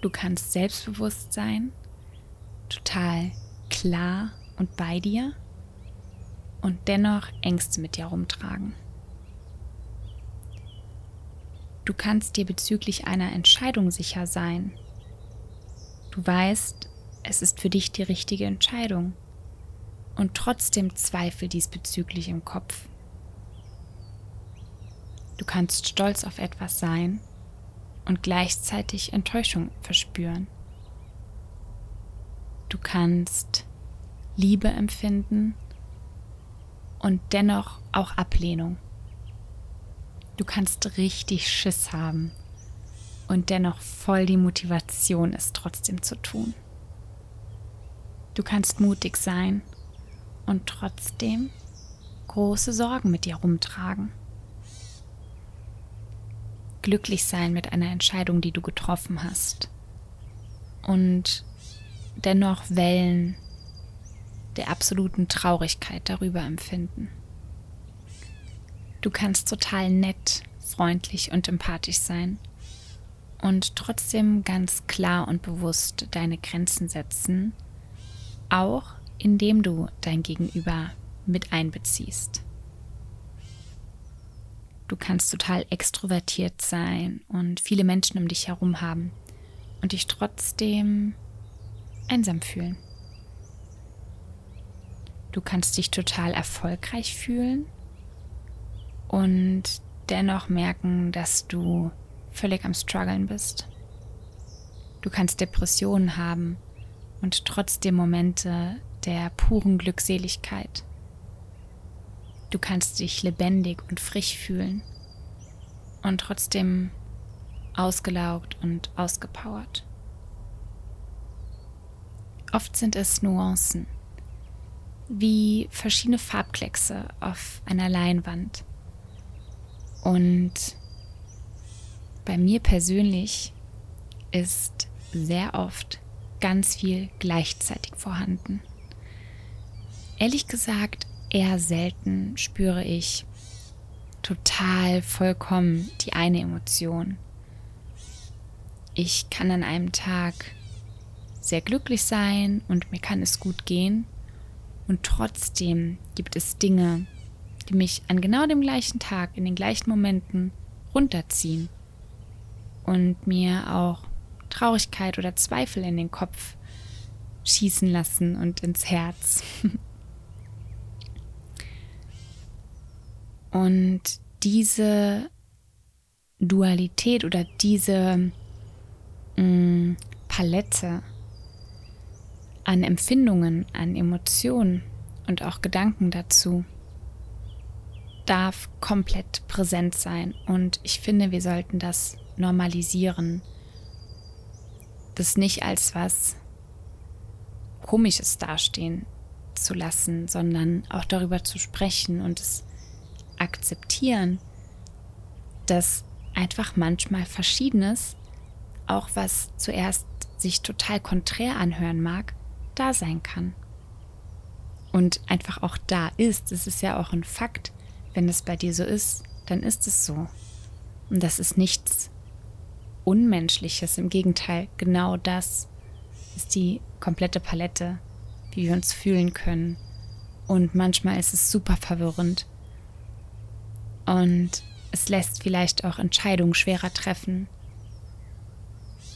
Du kannst selbstbewusst sein, total klar und bei dir und dennoch Ängste mit dir rumtragen. Du kannst dir bezüglich einer Entscheidung sicher sein. Du weißt, es ist für dich die richtige Entscheidung und trotzdem Zweifel diesbezüglich im Kopf. Du kannst stolz auf etwas sein und gleichzeitig Enttäuschung verspüren. Du kannst Liebe empfinden und dennoch auch Ablehnung. Du kannst richtig Schiss haben und dennoch voll die Motivation, es trotzdem zu tun. Du kannst mutig sein und trotzdem große Sorgen mit dir rumtragen. Glücklich sein mit einer Entscheidung, die du getroffen hast. Und dennoch Wellen der absoluten Traurigkeit darüber empfinden. Du kannst total nett, freundlich und empathisch sein und trotzdem ganz klar und bewusst deine Grenzen setzen, auch indem du dein Gegenüber mit einbeziehst. Du kannst total extrovertiert sein und viele Menschen um dich herum haben und dich trotzdem einsam fühlen. Du kannst dich total erfolgreich fühlen und dennoch merken, dass du völlig am Struggeln bist. Du kannst Depressionen haben und trotzdem Momente der puren Glückseligkeit. Du kannst dich lebendig und frisch fühlen und trotzdem ausgelaugt und ausgepowert. Oft sind es Nuancen, wie verschiedene Farbkleckse auf einer Leinwand. Und bei mir persönlich ist sehr oft ganz viel gleichzeitig vorhanden. Ehrlich gesagt, eher selten spüre ich total vollkommen die eine Emotion. Ich kann an einem Tag sehr glücklich sein und mir kann es gut gehen. Und trotzdem gibt es Dinge, die mich an genau dem gleichen Tag, in den gleichen Momenten runterziehen und mir auch Traurigkeit oder Zweifel in den Kopf schießen lassen und ins Herz. und diese Dualität oder diese mh, mm, Palette an Empfindungen, an Emotionen und auch Gedanken dazu darf komplett präsent sein. Und ich finde, wir sollten das normalisieren. Das nicht als was Komisches dastehen zu lassen, sondern auch darüber zu sprechen und es akzeptieren, dass einfach manchmal Verschiedenes, auch was zuerst sich total konträr anhören mag, da sein kann. Und einfach auch da ist. Es ist ja auch ein Fakt. Wenn es bei dir so ist, dann ist es so. Und das ist nichts Unmenschliches. Im Gegenteil, genau das ist die komplette Palette, wie wir uns fühlen können. Und manchmal ist es super verwirrend. Und es lässt vielleicht auch Entscheidungen schwerer treffen.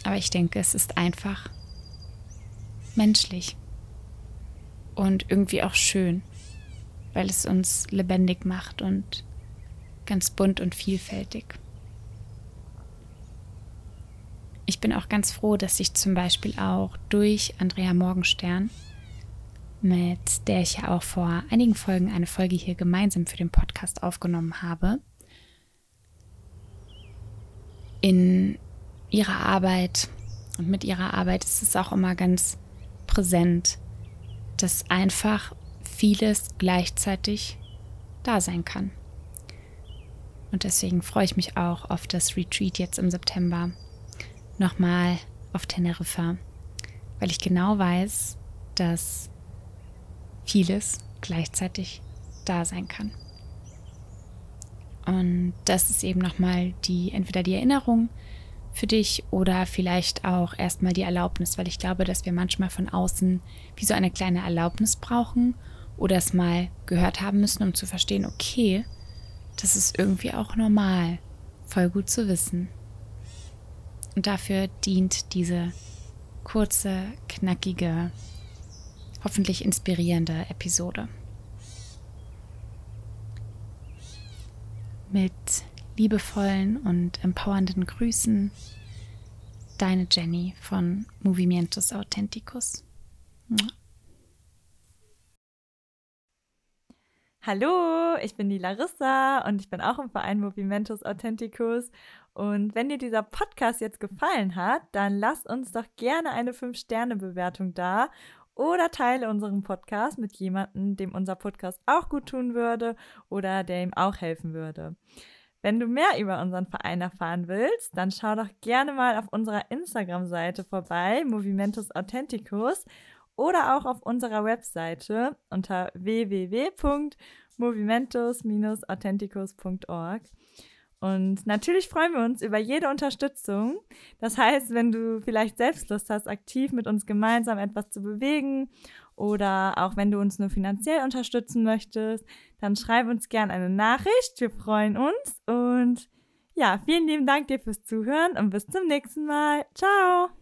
Aber ich denke, es ist einfach menschlich und irgendwie auch schön, weil es uns lebendig macht und ganz bunt und vielfältig. Ich bin auch ganz froh, dass ich zum Beispiel auch durch Andrea Morgenstern, mit der ich ja auch vor einigen Folgen eine Folge hier gemeinsam für den Podcast aufgenommen habe, in ihrer Arbeit und mit ihrer Arbeit ist es auch immer ganz präsent, dass einfach vieles gleichzeitig da sein kann. Und deswegen freue ich mich auch auf das Retreat jetzt im September nochmal auf Teneriffa, weil ich genau weiß, dass vieles gleichzeitig da sein kann. Und das ist eben nochmal die, entweder die Erinnerung für dich oder vielleicht auch erstmal die Erlaubnis, weil ich glaube, dass wir manchmal von außen wie so eine kleine Erlaubnis brauchen oder es mal gehört haben müssen, um zu verstehen, okay, das ist irgendwie auch normal. Voll gut zu wissen. Und dafür dient diese kurze, knackige, hoffentlich inspirierende Episode. Mit liebevollen und empowernden Grüßen, deine Jenny von Movimientos Authenticus. Hallo, ich bin die Larissa und ich bin auch im Verein Movimentus Authenticus. Und wenn dir dieser Podcast jetzt gefallen hat, dann lass uns doch gerne eine 5-Sterne-Bewertung da oder teile unseren Podcast mit jemandem, dem unser Podcast auch gut tun würde oder der ihm auch helfen würde. Wenn du mehr über unseren Verein erfahren willst, dann schau doch gerne mal auf unserer Instagram-Seite vorbei, Movimentus Authenticus oder auch auf unserer Webseite unter www.movimentus-authenticus.org. Und natürlich freuen wir uns über jede Unterstützung. Das heißt, wenn du vielleicht selbst Lust hast, aktiv mit uns gemeinsam etwas zu bewegen oder auch wenn du uns nur finanziell unterstützen möchtest, dann schreib uns gerne eine Nachricht. Wir freuen uns und ja, vielen lieben Dank dir fürs Zuhören und bis zum nächsten Mal. Ciao!